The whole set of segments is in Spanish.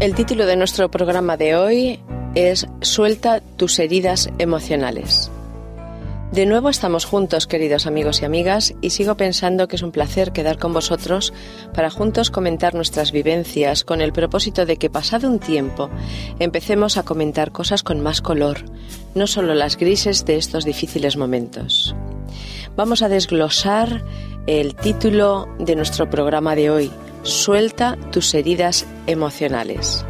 El título de nuestro programa de hoy es Suelta tus heridas emocionales. De nuevo estamos juntos, queridos amigos y amigas, y sigo pensando que es un placer quedar con vosotros para juntos comentar nuestras vivencias con el propósito de que pasado un tiempo empecemos a comentar cosas con más color, no solo las grises de estos difíciles momentos. Vamos a desglosar el título de nuestro programa de hoy, Suelta tus heridas emocionales.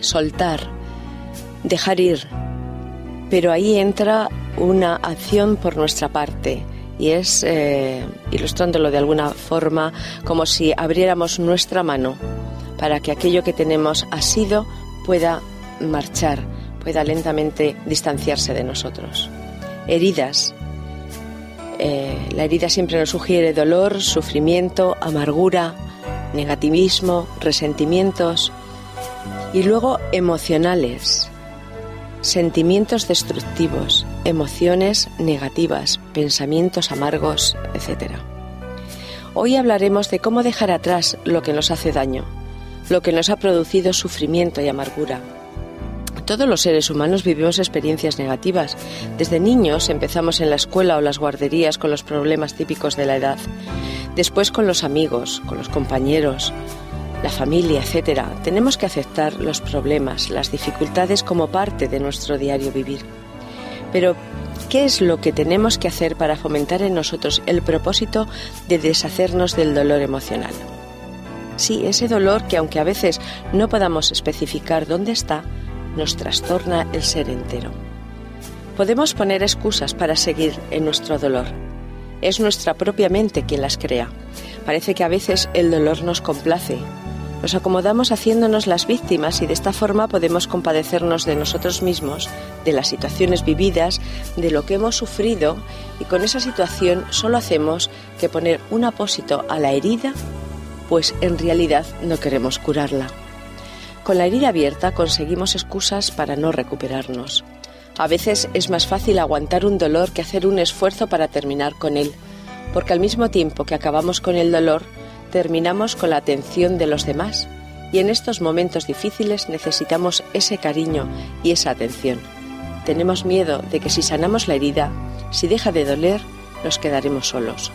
Soltar, dejar ir, pero ahí entra una acción por nuestra parte y es, eh, ilustrándolo de alguna forma, como si abriéramos nuestra mano para que aquello que tenemos asido pueda marchar, pueda lentamente distanciarse de nosotros. Heridas. Eh, la herida siempre nos sugiere dolor, sufrimiento, amargura, negativismo, resentimientos y luego emocionales sentimientos destructivos, emociones negativas, pensamientos amargos, etc. Hoy hablaremos de cómo dejar atrás lo que nos hace daño, lo que nos ha producido sufrimiento y amargura. Todos los seres humanos vivimos experiencias negativas. Desde niños empezamos en la escuela o las guarderías con los problemas típicos de la edad, después con los amigos, con los compañeros, la familia, etcétera, tenemos que aceptar los problemas, las dificultades como parte de nuestro diario vivir. Pero, ¿qué es lo que tenemos que hacer para fomentar en nosotros el propósito de deshacernos del dolor emocional? Sí, ese dolor que aunque a veces no podamos especificar dónde está, nos trastorna el ser entero. Podemos poner excusas para seguir en nuestro dolor. Es nuestra propia mente quien las crea. Parece que a veces el dolor nos complace, nos acomodamos haciéndonos las víctimas y de esta forma podemos compadecernos de nosotros mismos, de las situaciones vividas, de lo que hemos sufrido y con esa situación solo hacemos que poner un apósito a la herida, pues en realidad no queremos curarla. Con la herida abierta conseguimos excusas para no recuperarnos. A veces es más fácil aguantar un dolor que hacer un esfuerzo para terminar con él, porque al mismo tiempo que acabamos con el dolor, terminamos con la atención de los demás y en estos momentos difíciles necesitamos ese cariño y esa atención. Tenemos miedo de que si sanamos la herida, si deja de doler, nos quedaremos solos.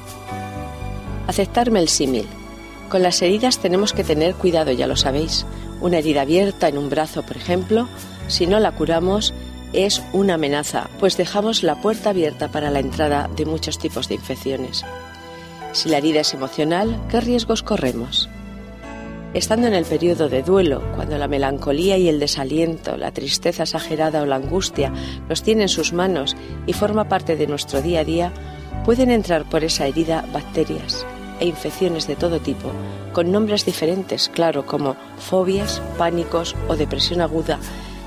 Aceptarme el símil. Con las heridas tenemos que tener cuidado, ya lo sabéis. Una herida abierta en un brazo, por ejemplo, si no la curamos, es una amenaza, pues dejamos la puerta abierta para la entrada de muchos tipos de infecciones. Si la herida es emocional, ¿qué riesgos corremos? Estando en el periodo de duelo, cuando la melancolía y el desaliento, la tristeza exagerada o la angustia nos tienen en sus manos y forma parte de nuestro día a día, pueden entrar por esa herida bacterias e infecciones de todo tipo, con nombres diferentes, claro, como fobias, pánicos o depresión aguda,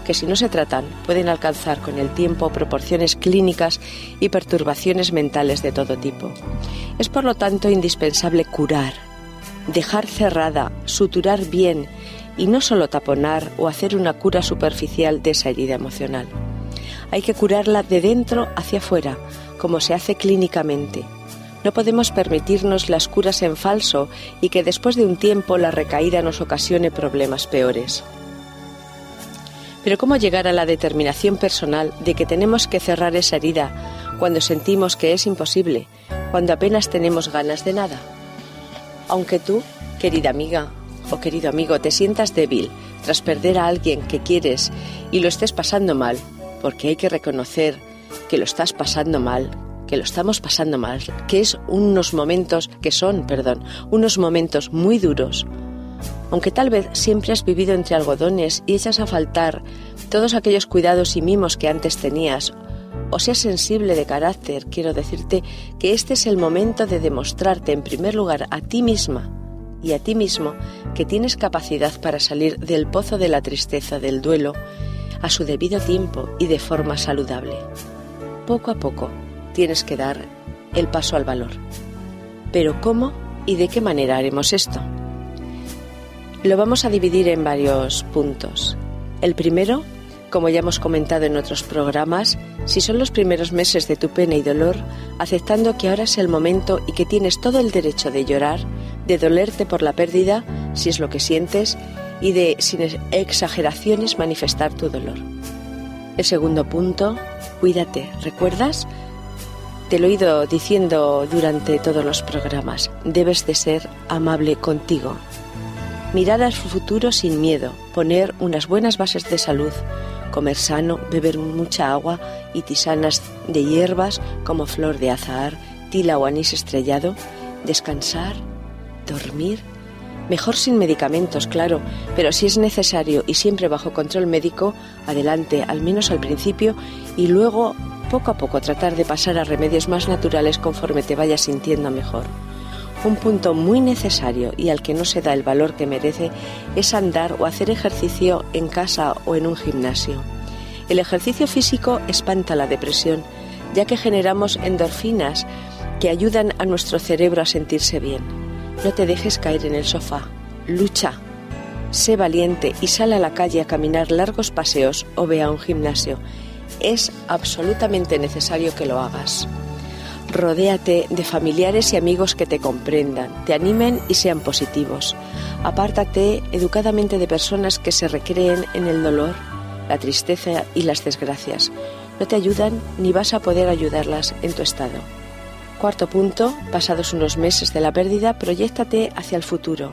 que si no se tratan pueden alcanzar con el tiempo proporciones clínicas y perturbaciones mentales de todo tipo. Es por lo tanto indispensable curar, dejar cerrada, suturar bien y no solo taponar o hacer una cura superficial de esa herida emocional. Hay que curarla de dentro hacia afuera, como se hace clínicamente. No podemos permitirnos las curas en falso y que después de un tiempo la recaída nos ocasione problemas peores. Pero ¿cómo llegar a la determinación personal de que tenemos que cerrar esa herida cuando sentimos que es imposible, cuando apenas tenemos ganas de nada? Aunque tú, querida amiga o querido amigo, te sientas débil tras perder a alguien que quieres y lo estés pasando mal, porque hay que reconocer que lo estás pasando mal, que lo estamos pasando mal, que es unos momentos que son, perdón, unos momentos muy duros, aunque tal vez siempre has vivido entre algodones y echas a faltar todos aquellos cuidados y mimos que antes tenías, o seas sensible de carácter, quiero decirte que este es el momento de demostrarte en primer lugar a ti misma y a ti mismo que tienes capacidad para salir del pozo de la tristeza del duelo a su debido tiempo y de forma saludable. Poco a poco tienes que dar el paso al valor. Pero ¿cómo y de qué manera haremos esto? Lo vamos a dividir en varios puntos. El primero, como ya hemos comentado en otros programas, si son los primeros meses de tu pena y dolor, aceptando que ahora es el momento y que tienes todo el derecho de llorar, de dolerte por la pérdida, si es lo que sientes, y de, sin exageraciones, manifestar tu dolor. El segundo punto, cuídate. ¿Recuerdas? Te lo he ido diciendo durante todos los programas. Debes de ser amable contigo. Mirar al futuro sin miedo, poner unas buenas bases de salud, comer sano, beber mucha agua y tisanas de hierbas como flor de azahar, tila o anís estrellado, descansar, dormir Mejor sin medicamentos, claro, pero si es necesario y siempre bajo control médico, adelante, al menos al principio, y luego poco a poco tratar de pasar a remedios más naturales conforme te vayas sintiendo mejor. Un punto muy necesario y al que no se da el valor que merece es andar o hacer ejercicio en casa o en un gimnasio. El ejercicio físico espanta la depresión, ya que generamos endorfinas que ayudan a nuestro cerebro a sentirse bien. No te dejes caer en el sofá. Lucha. Sé valiente y sal a la calle a caminar largos paseos o ve a un gimnasio. Es absolutamente necesario que lo hagas. Rodéate de familiares y amigos que te comprendan, te animen y sean positivos. Apártate educadamente de personas que se recreen en el dolor, la tristeza y las desgracias. No te ayudan ni vas a poder ayudarlas en tu estado. Cuarto punto, pasados unos meses de la pérdida, proyectate hacia el futuro.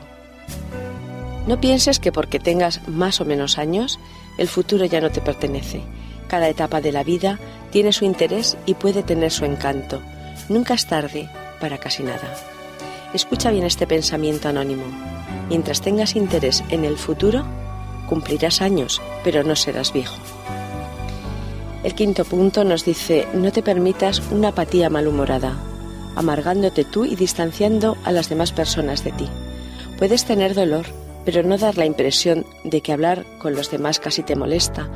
No pienses que porque tengas más o menos años, el futuro ya no te pertenece. Cada etapa de la vida tiene su interés y puede tener su encanto. Nunca es tarde para casi nada. Escucha bien este pensamiento anónimo. Mientras tengas interés en el futuro, cumplirás años, pero no serás viejo. El quinto punto nos dice, no te permitas una apatía malhumorada amargándote tú y distanciando a las demás personas de ti. Puedes tener dolor, pero no dar la impresión de que hablar con los demás casi te molesta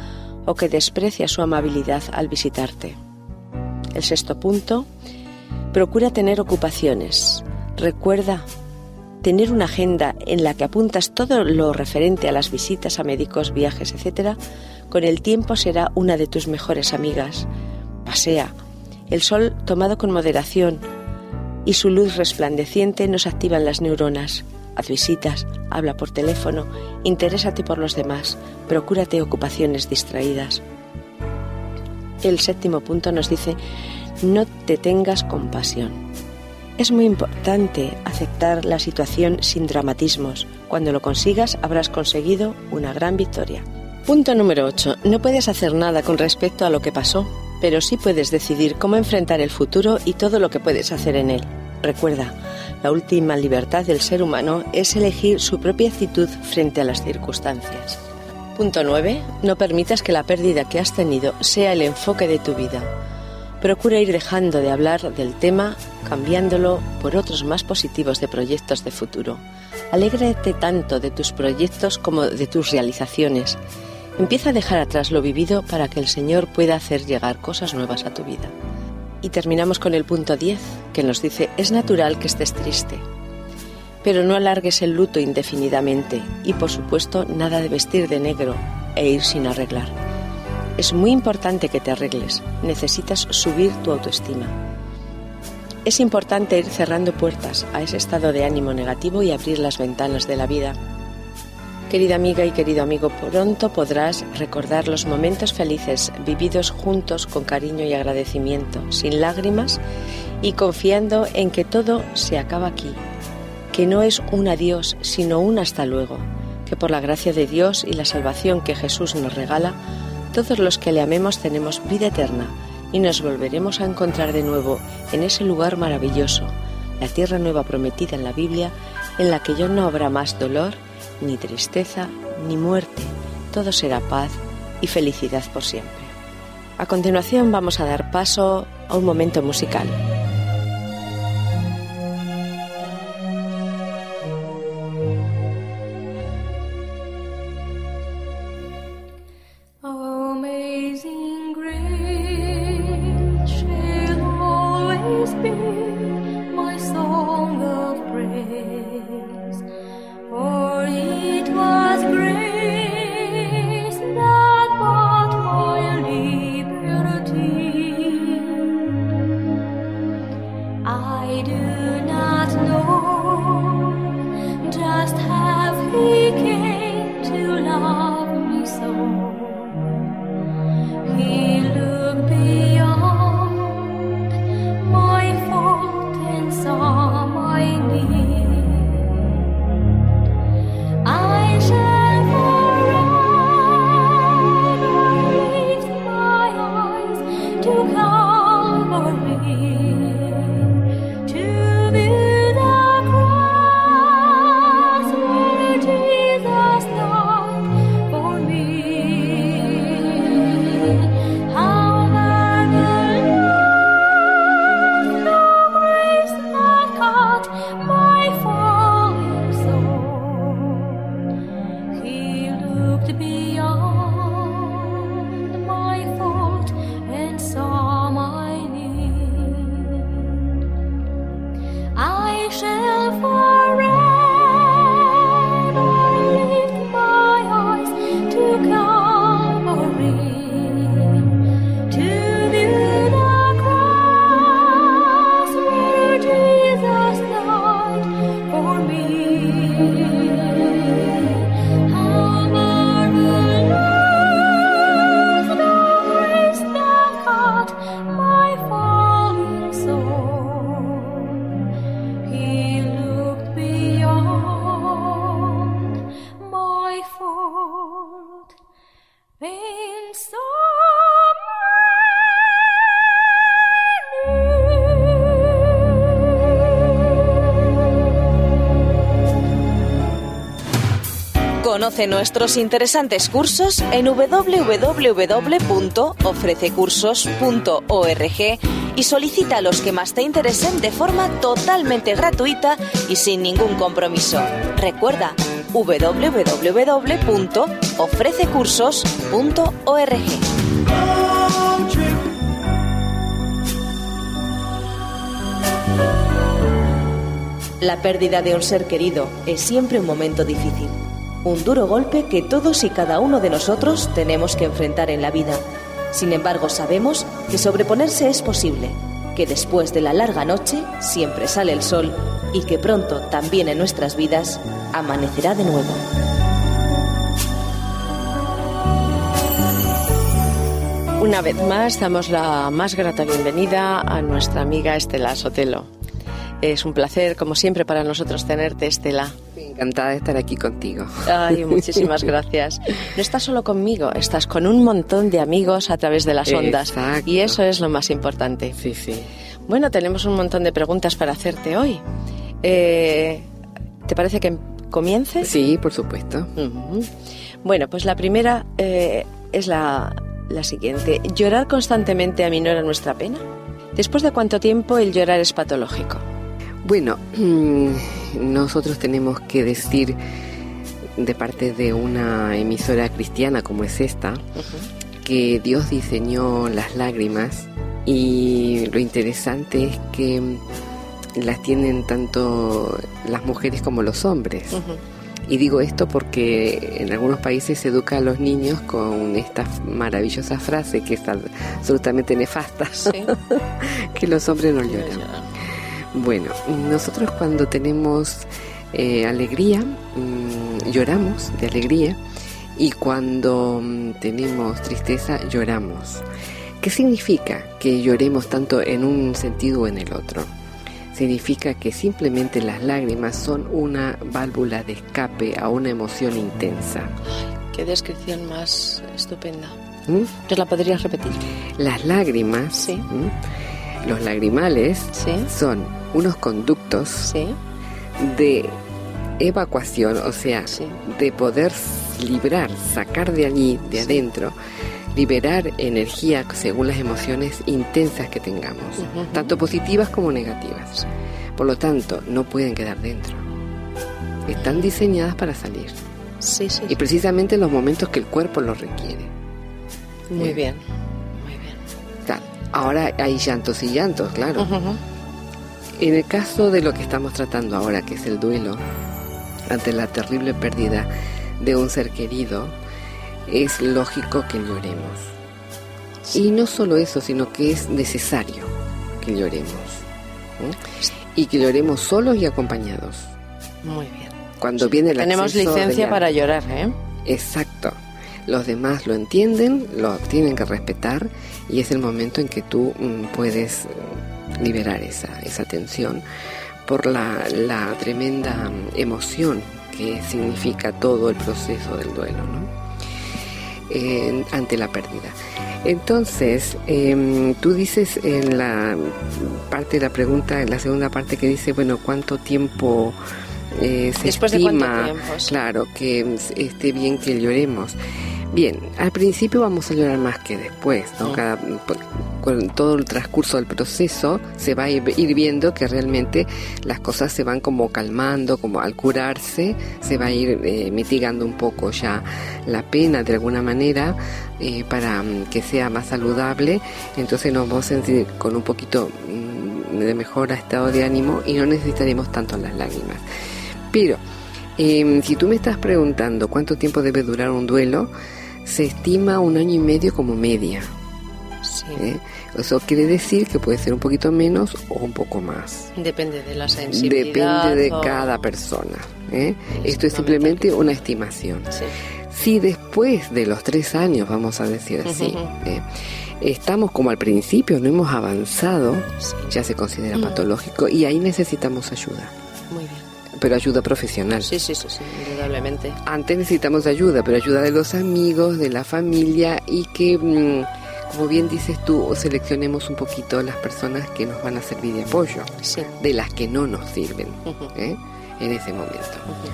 o que desprecia su amabilidad al visitarte. El sexto punto, procura tener ocupaciones. Recuerda tener una agenda en la que apuntas todo lo referente a las visitas a médicos, viajes, etc., con el tiempo será una de tus mejores amigas. Pasea. El sol tomado con moderación, y su luz resplandeciente nos activan las neuronas. Haz visitas, habla por teléfono, interésate por los demás, procúrate ocupaciones distraídas. El séptimo punto nos dice, no te tengas compasión. Es muy importante aceptar la situación sin dramatismos. Cuando lo consigas habrás conseguido una gran victoria. Punto número 8. No puedes hacer nada con respecto a lo que pasó pero sí puedes decidir cómo enfrentar el futuro y todo lo que puedes hacer en él. Recuerda, la última libertad del ser humano es elegir su propia actitud frente a las circunstancias. Punto 9. No permitas que la pérdida que has tenido sea el enfoque de tu vida. Procura ir dejando de hablar del tema, cambiándolo por otros más positivos de proyectos de futuro. Alégrate tanto de tus proyectos como de tus realizaciones Empieza a dejar atrás lo vivido para que el Señor pueda hacer llegar cosas nuevas a tu vida. Y terminamos con el punto 10, que nos dice, es natural que estés triste, pero no alargues el luto indefinidamente y por supuesto nada de vestir de negro e ir sin arreglar. Es muy importante que te arregles, necesitas subir tu autoestima. Es importante ir cerrando puertas a ese estado de ánimo negativo y abrir las ventanas de la vida Querida amiga y querido amigo, pronto podrás recordar los momentos felices vividos juntos con cariño y agradecimiento, sin lágrimas y confiando en que todo se acaba aquí, que no es un adiós, sino un hasta luego, que por la gracia de Dios y la salvación que Jesús nos regala, todos los que le amemos tenemos vida eterna y nos volveremos a encontrar de nuevo en ese lugar maravilloso, la tierra nueva prometida en la Biblia, en la que ya no habrá más dolor, ni tristeza, ni muerte, todo será paz y felicidad por siempre. A continuación vamos a dar paso a un momento musical. Nuestros interesantes cursos en www.ofrececursos.org y solicita los que más te interesen de forma totalmente gratuita y sin ningún compromiso. Recuerda www.ofrececursos.org. La pérdida de un ser querido es siempre un momento difícil, un duro golpe que todos y cada uno de nosotros tenemos que enfrentar en la vida. Sin embargo, sabemos que sobreponerse es posible, que después de la larga noche siempre sale el sol y que pronto también en nuestras vidas amanecerá de nuevo. Una vez más damos la más grata bienvenida a nuestra amiga Estela Sotelo. Es un placer, como siempre, para nosotros tenerte, Estela. Encantada de estar aquí contigo. Ay, muchísimas gracias. No estás solo conmigo, estás con un montón de amigos a través de las ondas. Exacto. Y eso es lo más importante. Sí, sí. Bueno, tenemos un montón de preguntas para hacerte hoy. Eh, ¿Te parece que comience? Sí, por supuesto. Bueno, pues la primera eh, es la, la siguiente. ¿Llorar constantemente aminora nuestra pena? ¿Después de cuánto tiempo el llorar es patológico? Bueno, nosotros tenemos que decir de parte de una emisora cristiana como es esta, que Dios diseñó las lágrimas y lo interesante es que las tienen tanto las mujeres como los hombres. Y digo esto porque en algunos países se educa a los niños con esta maravillosa frase que es absolutamente nefasta, Sí. que los hombres no lloran. Bueno, nosotros cuando tenemos eh, alegría, mm, lloramos de alegría y cuando mm, tenemos tristeza, lloramos. ¿Qué significa que lloremos tanto en un sentido o en el otro? Significa que simplemente las lágrimas son una válvula de escape a una emoción intensa. Qué descripción más estupenda. ¿Mm? ¿Te la podrías repetir? Las lágrimas, Sí. ¿m? los lagrimales, Sí. son unos conductos Sí. de evacuación, o sea, Sí. de poder librar, sacar de allí, de Sí. adentro, liberar energía según las emociones intensas que tengamos, tanto positivas como negativas. Por lo tanto, no pueden quedar dentro. Están diseñadas para salir. Sí, sí. Y precisamente en los momentos que el cuerpo lo requiere. Muy Bien. bien. Muy bien. Ahora hay llantos y llantos, claro. En el caso de lo que estamos tratando ahora, que es el duelo, ante la terrible pérdida de un ser querido, es lógico que lloremos. Y no solo eso, sino que es necesario que lloremos. Y que lloremos solos y acompañados. Muy bien. Cuando viene el Tenemos licencia la- para llorar, ¿eh? Exacto. Los demás lo entienden, lo tienen que respetar y es el momento en que tú mm, puedes liberar esa, esa tensión por la, la tremenda emoción que significa todo el proceso del duelo, ¿no? Eh, ante la pérdida. Entonces, em, tú dices en la parte de la pregunta, en la segunda parte que dice, bueno, ¿cuánto tiempo eh, se ¿Después de cuánto estima? tiempo? Sí. Claro, que esté bien que lloremos. Bien, al principio vamos a llorar más que después, ¿no? Mm. Cada, por- con todo el transcurso del proceso se va a ir ir viendo que realmente las cosas se van como calmando, como al curarse se va a ir eh, mitigando un poco ya la pena de alguna manera eh, para mm, que sea más saludable, entonces nos vamos a sentir con un poquito mm, de mejor estado de ánimo y no necesitaremos tanto las lágrimas. Pero eh, si tú me estás preguntando cuánto tiempo debe durar un duelo, se estima un año y medio como media. Sí. ¿eh? Eso quiere decir que puede ser un poquito menos o un poco más. Depende de la sensibilidad. Depende de o- cada persona. ¿eh? Es Esto es simplemente una estimación. Sí. Si después de los tres años, vamos a decir así. ¿eh? estamos como al principio, no hemos avanzado, Sí. ya se considera Mm. patológico y ahí necesitamos ayuda, Muy bien. Pero ayuda profesional. Sí, sí, sí, sí, indudablemente. Antes necesitamos ayuda, pero ayuda de los amigos, de la familia y que, mm, como bien dices tú, seleccionemos un poquito las personas que nos van a servir de apoyo, Sí. de las que no nos sirven. ¿eh? En ese momento.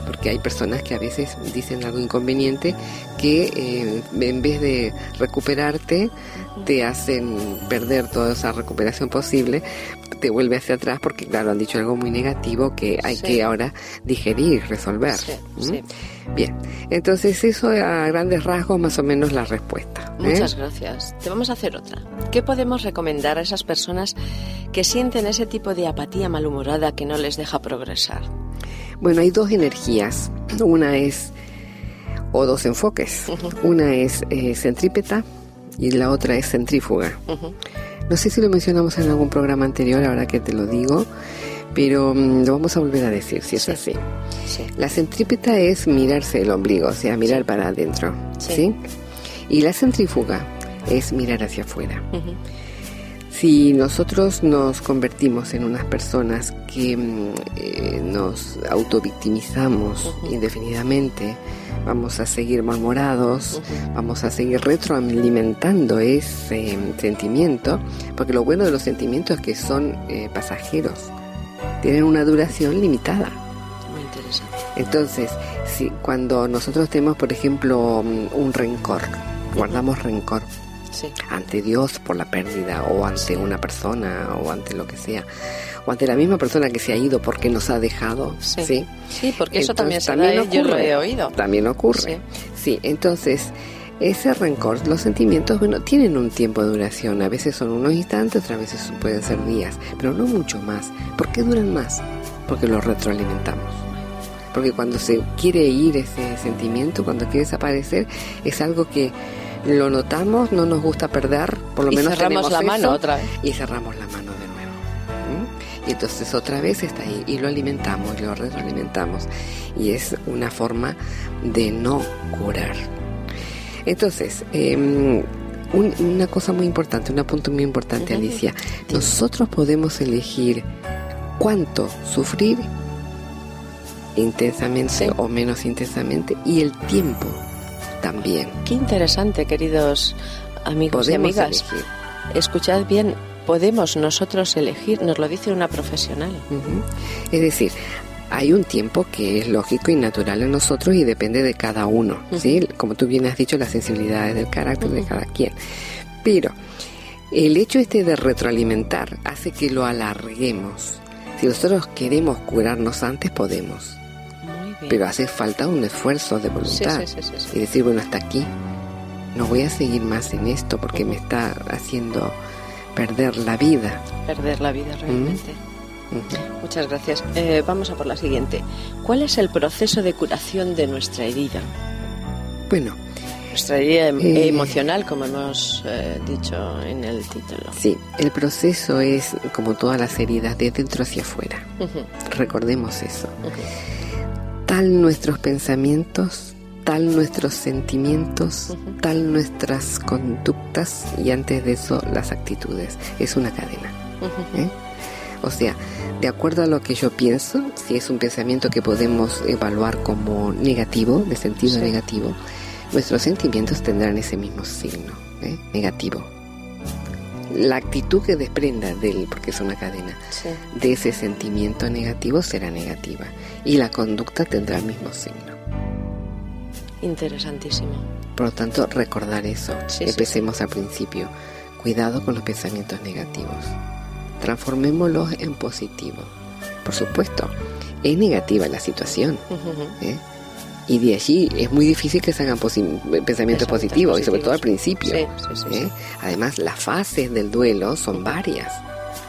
Porque hay personas que a veces dicen algo inconveniente que eh, en vez de recuperarte, te hacen perder toda esa recuperación posible, te vuelve hacia atrás porque, claro, han dicho algo muy negativo que hay que ahora digerir, resolver. Bien, entonces eso a grandes rasgos más o menos la respuesta. ¿eh? Muchas gracias. Te vamos a hacer otra. ¿Qué podemos recomendar a esas personas que sienten ese tipo de apatía malhumorada que no les deja progresar? Bueno, hay dos energías. Una es, o dos enfoques. Una es eh, centrípeta y la otra es centrífuga. No sé si lo mencionamos en algún programa anterior, ahora que te lo digo, pero mm, lo vamos a volver a decir si es así. La centrípeta es mirarse el ombligo, o sea, mirar para adentro, sí. Y la centrífuga es mirar hacia afuera. Si nosotros nos convertimos en unas personas que mm, eh, nos autovictimizamos indefinidamente, vamos a seguir malmorados, vamos a seguir retroalimentando ese sentimiento, porque lo bueno de los sentimientos es que son eh, pasajeros, tienen una duración limitada. Muy interesante. Entonces, si cuando nosotros tenemos, por ejemplo, mm, un rencor, guardamos rencor, ante Dios por la pérdida o ante una persona o ante lo que sea o ante la misma persona que se ha ido porque nos ha dejado sí sí, porque eso también, se también ocurre, yo lo he oído también ocurre sí. entonces ese rencor, los sentimientos, bueno, tienen un tiempo de duración. A veces son unos instantes, otras veces pueden ser días, pero no mucho más. ¿Por qué duran más? Porque los retroalimentamos. Porque cuando se quiere ir ese sentimiento, cuando quiere desaparecer, es algo que lo notamos, no nos gusta perder, por lo menos cerramos la mano otra vez. Y cerramos la mano de nuevo. Y entonces otra vez está ahí y lo alimentamos, lo retroalimentamos. Y es una forma de no curar. Entonces, em, una cosa muy importante, un punto muy importante, Alicia. Nosotros podemos elegir cuánto sufrir intensamente o menos intensamente y el tiempo también. Qué interesante, queridos amigos y amigas. Escuchad bien, podemos nosotros elegir, nos lo dice una profesional. Es decir, hay un tiempo que es lógico y natural en nosotros y depende de cada uno, ¿sí? Como tú bien has dicho, las sensibilidades del carácter de cada quien. Pero el hecho este de retroalimentar hace que lo alarguemos. Si nosotros queremos curarnos antes, podemos pero hace falta un esfuerzo de voluntad y decir, bueno, hasta aquí, no voy a seguir más en esto porque me está haciendo perder la vida. Perder la vida realmente. Muchas gracias. Eh, vamos a por la siguiente. ¿Cuál es el proceso de curación de nuestra herida? Bueno, nuestra herida em- eh, emocional, como hemos eh, dicho en el título. Sí, el proceso es como todas las heridas, de dentro hacia afuera. Recordemos eso tal nuestros pensamientos, tal nuestros sentimientos, tal nuestras conductas y antes de eso las actitudes. Es una cadena. ¿eh? O sea, de acuerdo a lo que yo pienso, si es un pensamiento que podemos evaluar como negativo, de sentido negativo, nuestros sentimientos tendrán ese mismo signo, ¿eh? negativo. La actitud que desprenda del, porque es una cadena, de ese sentimiento negativo será negativa y la conducta tendrá el mismo signo. Interesantísimo. Por lo tanto, recordar eso. Empecemos al principio. Cuidado con los pensamientos negativos. Transformémoslos en positivo. Por supuesto, es negativa la situación. ¿eh? Y de allí es muy difícil que se hagan pensamientos positivos, y sobre todo al principio. ¿eh? Además, las fases del duelo son varias.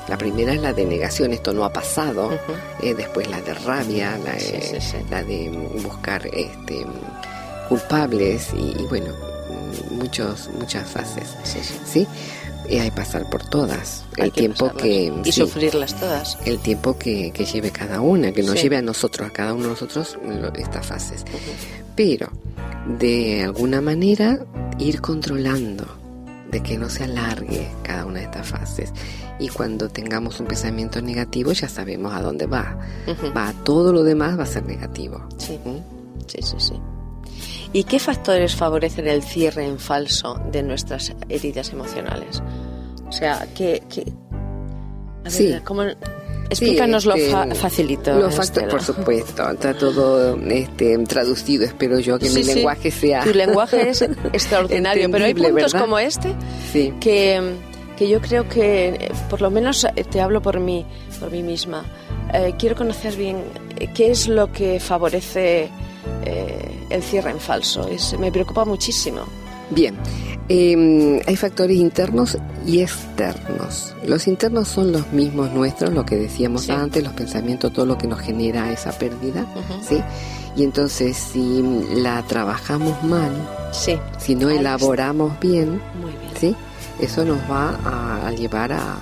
La primera es la de negación, esto no ha pasado. Eh, después la de rabia, la, la de buscar este, culpables y, bueno, muchos, muchas fases. ¿sí? Y hay que pasar por todas. el tiempo que. Y sufrirlas todas. El tiempo que, lleve cada una, que nos lleve a nosotros, a cada uno de nosotros, estas fases. Pero, de alguna manera, ir controlando de que no se alargue cada una de estas fases. Y cuando tengamos un pensamiento negativo ya sabemos a dónde va. Va a todo lo demás va a ser negativo. Sí. ¿Mm? sí, sí, sí. ¿Y qué factores favorecen el cierre en falso de nuestras heridas emocionales? O sea, que... sí. explícanoslo Sí, este, facilito. Los factores, por supuesto, está todo este, traducido, espero yo que Sí, mi sí. lenguaje sea... Tu lenguaje es extraordinario, pero hay puntos ¿verdad? como este que, que yo creo que, por lo menos eh, te hablo por mí, por mí misma, eh, quiero conocer bien eh, qué es lo que favorece eh, el cierre en falso. Es, me preocupa muchísimo. Bien, eh, hay factores internos y externos. Los internos son los mismos nuestros, lo que decíamos Sí. antes, los pensamientos, todo lo que nos genera esa pérdida. ¿sí? Y entonces si la trabajamos mal, Sí, si no elaboramos bien, muy bien. ¿sí? Eso nos va a, a llevar a,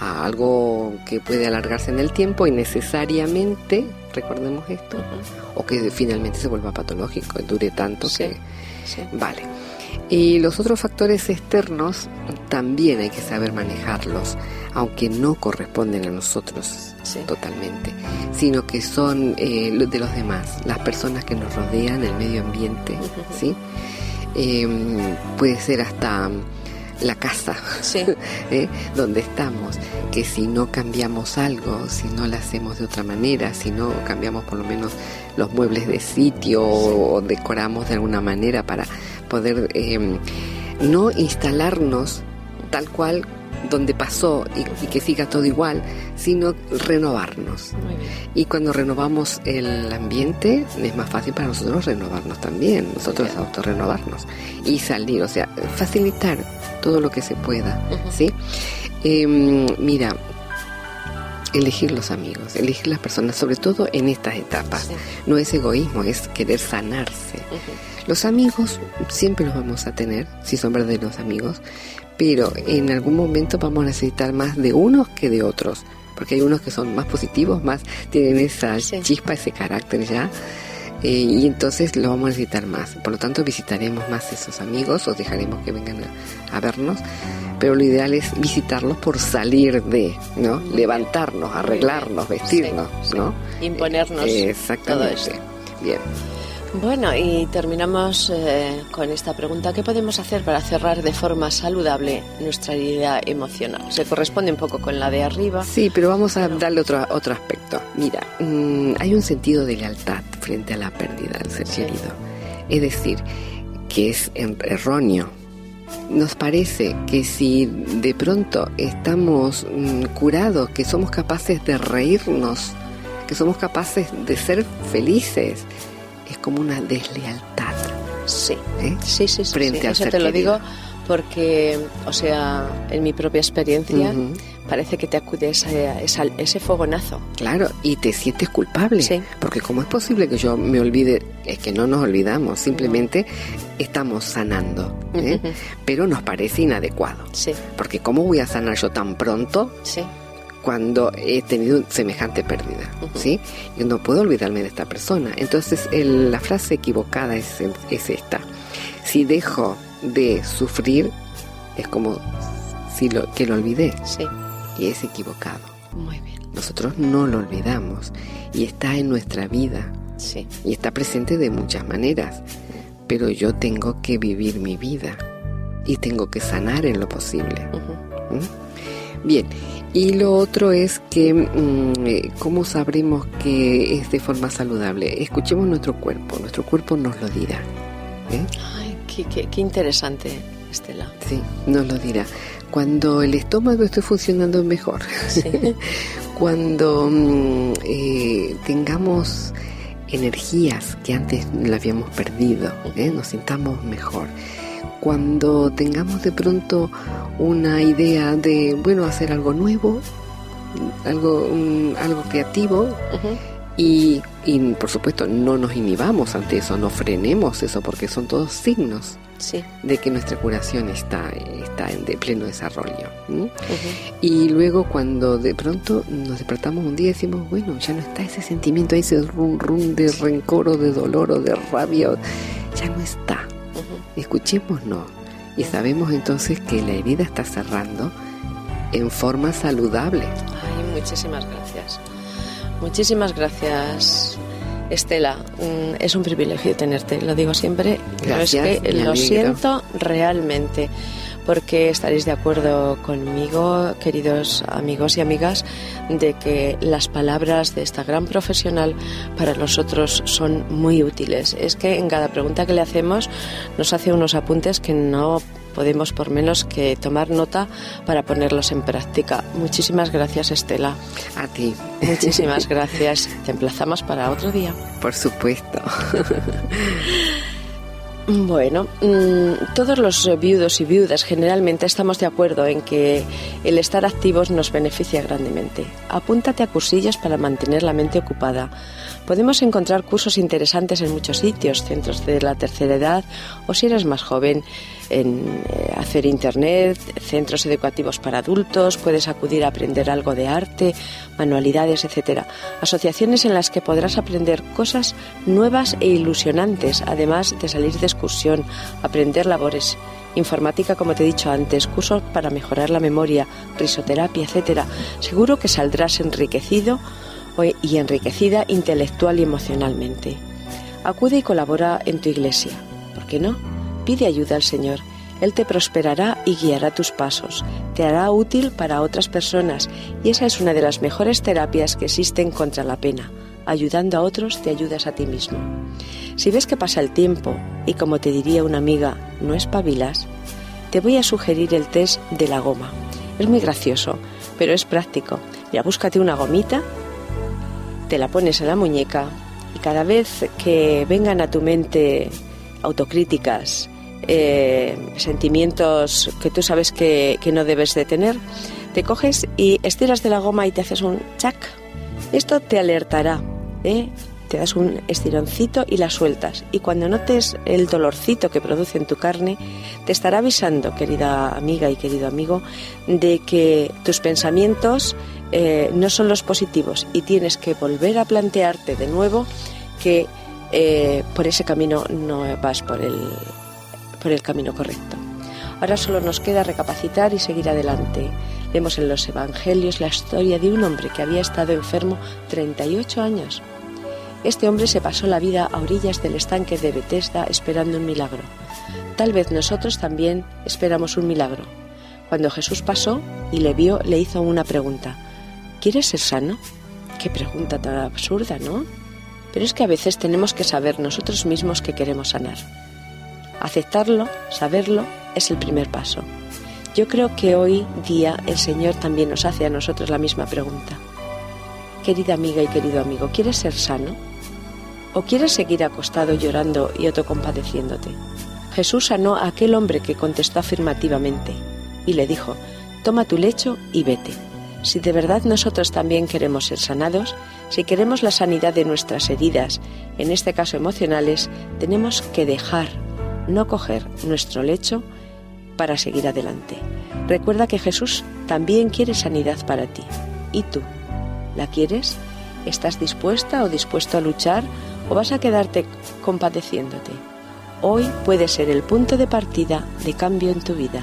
a algo que puede alargarse en el tiempo y necesariamente, recordemos esto, o que finalmente se vuelva patológico, dure tanto Sí. que... Sí. Vale. Y los otros factores externos también hay que saber manejarlos, aunque no corresponden a nosotros Sí. totalmente, sino que son eh, de los demás, las personas que nos rodean, el medio ambiente. ¿sí? Eh, puede ser hasta la casa Sí. ¿eh? donde estamos, que si no cambiamos algo, si no lo hacemos de otra manera, si no cambiamos por lo menos los muebles de sitio o, o decoramos de alguna manera para poder eh, no instalarnos tal cual donde pasó y, y que siga todo igual, sino renovarnos. Y cuando renovamos el ambiente, es más fácil para nosotros renovarnos también, nosotros autorrenovarnos y salir, o sea, facilitar todo lo que se pueda. ¿sí? Em, mira, elegir los amigos, elegir las personas, sobre todo en estas etapas. Sí. No es egoísmo, es querer sanarse. Los amigos siempre los vamos a tener, si son verdaderos amigos, pero en algún momento vamos a necesitar más de unos que de otros, porque hay unos que son más positivos, más tienen esa Sí. chispa, ese carácter ya, eh, y entonces lo vamos a necesitar más. Por lo tanto, visitaremos más esos amigos o dejaremos que vengan a, a vernos, pero lo ideal es visitarlos por salir de, ¿no? Levantarnos, arreglarnos, vestirnos, Sí, sí. ¿no? Imponernos Eh, todo Exactamente. esto. Bien. Bueno, y terminamos eh, con esta pregunta. ¿Qué podemos hacer para cerrar de forma saludable nuestra herida emocional? Se corresponde un poco con la de arriba. Sí, pero vamos a Pero- darle otro, otro aspecto. Mira, mm, hay un sentido de lealtad frente a la pérdida del ser Sí. querido. Es decir, que es erróneo. Nos parece que si de pronto estamos mm, curados, que somos capaces de reírnos, que somos capaces de ser felices, es como una deslealtad. Sí, ¿eh? sí, sí. sí, Frente sí. al Eso te lo digo porque, o sea, en mi propia experiencia, parece que te acude esa- ese fogonazo. Claro, y te sientes culpable. Sí. Porque ¿cómo es posible que yo me olvide? Es que no nos olvidamos, simplemente estamos sanando, ¿eh? Pero nos parece inadecuado. Sí, Porque ¿cómo voy a sanar yo tan pronto sí. Cuando he tenido semejante pérdida? ¿sí? Yo no puedo olvidarme de esta persona. Entonces el- la frase equivocada es, es esta. Si dejo de sufrir, es como si lo, que lo olvidé Sí, y es equivocado. muy bien. Nosotros no lo olvidamos y está en nuestra vida Sí, y está presente de muchas maneras, pero yo tengo que vivir mi vida y tengo que sanar en lo posible. ujú. ¿m? Bien, y lo otro es que, mm, eh, ¿cómo sabremos que es de forma saludable? Escuchemos nuestro cuerpo, nuestro cuerpo nos lo dirá. ¿eh? Ay, qué, qué- qué interesante, Estela. Sí, nos lo dirá. Cuando el estómago esté funcionando mejor, Sí. cuando mm, eh, tengamos energías que antes la habíamos perdido, ¿eh? nos sintamos mejor. Cuando tengamos de pronto una idea de, bueno, hacer algo nuevo, algo, mm, algo creativo, y, y, por supuesto no nos inhibamos ante eso, no frenemos eso, porque son todos signos Sí. de que nuestra curación está, está en de pleno desarrollo. Y luego cuando de pronto nos despertamos un día y decimos, bueno, ya no está ese sentimiento, ese rum rum de rencor o de dolor o de rabia, ya no está. Escuchémonos y sabemos entonces que la herida está cerrando en forma saludable. Ay, muchísimas gracias. Muchísimas gracias, Estela. Mm, Es un privilegio tenerte, lo digo siempre. pero es que lo siento realmente. Porque estaréis de acuerdo conmigo, queridos amigos y amigas, de que las palabras de esta gran profesional para nosotros son muy útiles. Es que en cada pregunta que le hacemos nos hace unos apuntes que no podemos por menos que tomar nota para ponerlos en práctica. Muchísimas gracias Estela. A ti. Muchísimas gracias. Te emplazamos para otro día. Por supuesto. Bueno, mm, todos los viudos y viudas generalmente estamos de acuerdo en que el estar activos nos beneficia grandemente. Apúntate a cursillos para mantener la mente ocupada. Podemos encontrar cursos interesantes en muchos sitios, centros de la tercera edad o si eres más joven, en eh, hacer internet, centros educativos para adultos, puedes acudir a aprender algo de arte, manualidades, etcétera. Asociaciones en las que podrás aprender cosas nuevas e ilusionantes, además de salir de excursión, aprender labores informática, como te he dicho antes, cursos para mejorar la memoria, risoterapia, etcétera. Seguro que saldrás enriquecido y enriquecida intelectual y emocionalmente. Acude y colabora en tu iglesia. ¿Por qué no? Pide ayuda al Señor. Él te prosperará y guiará tus pasos, te hará útil para otras personas y esa es una de las mejores terapias que existen contra la pena. Ayudando a otros te ayudas a ti mismo. Si ves que pasa el tiempo y como te diría una amiga, no espabilas, te voy a sugerir el test de la goma. Es muy gracioso, pero es práctico. Ya búscate una gomita, te la pones en la muñeca y cada vez que vengan a tu mente autocríticas, eh, sentimientos que tú sabes que, no debes de tener, te coges y estiras de la goma y te haces un chac. Esto te alertará, ¿eh? te das un estironcito y la sueltas. Y cuando notes el dolorcito que produce en tu carne, te estará avisando, querida amiga y querido amigo, de que tus pensamientos eh, no son los positivos y tienes que volver a plantearte de nuevo que por ese camino no vas por el, por el camino correcto. Ahora solo nos queda recapacitar y seguir adelante. Vemos en los Evangelios la historia de un hombre que había estado enfermo 38 años. Este hombre se pasó la vida a orillas del estanque de Bethesda esperando un milagro. Tal vez nosotros también esperamos un milagro. Cuando Jesús pasó y le vio, le hizo una pregunta. ¿Quieres ser sano? Qué pregunta tan absurda, ¿no? Pero es que a veces tenemos que saber nosotros mismos que queremos sanar. Aceptarlo, saberlo, es el primer paso. Yo creo que hoy día el Señor también nos hace a nosotros la misma pregunta. Querida amiga y querido amigo, ¿quieres ser sano? ¿O quieres seguir acostado llorando y autocompadeciéndote? Jesús sanó a aquel hombre que contestó afirmativamente y le dijo, toma tu lecho y vete. Si de verdad nosotros también queremos ser sanados, si queremos la sanidad de nuestras heridas, en este caso emocionales, tenemos que dejar no coger nuestro lecho para seguir adelante. Recuerda que Jesús también quiere sanidad para ti. ¿Y tú? ¿La quieres? ¿Estás dispuesta o dispuesto a luchar o vas a quedarte compadeciéndote? Hoy puede ser el punto de partida de cambio en tu vida.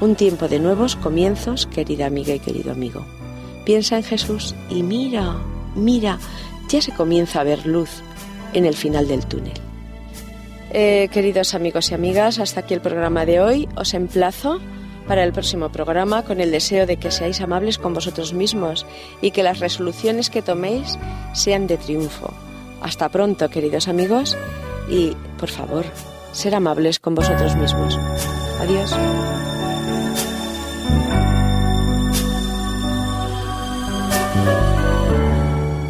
Un tiempo de nuevos comienzos, querida amiga y querido amigo. Piensa en Jesús y mira, mira, ya se comienza a ver luz en el final del túnel. Eh, queridos amigos y amigas, hasta aquí el programa de hoy. Os emplazo para el próximo programa con el deseo de que seáis amables con vosotros mismos y que las resoluciones que toméis sean de triunfo. Hasta pronto, queridos amigos, y por favor, ser amables con vosotros mismos. Adiós.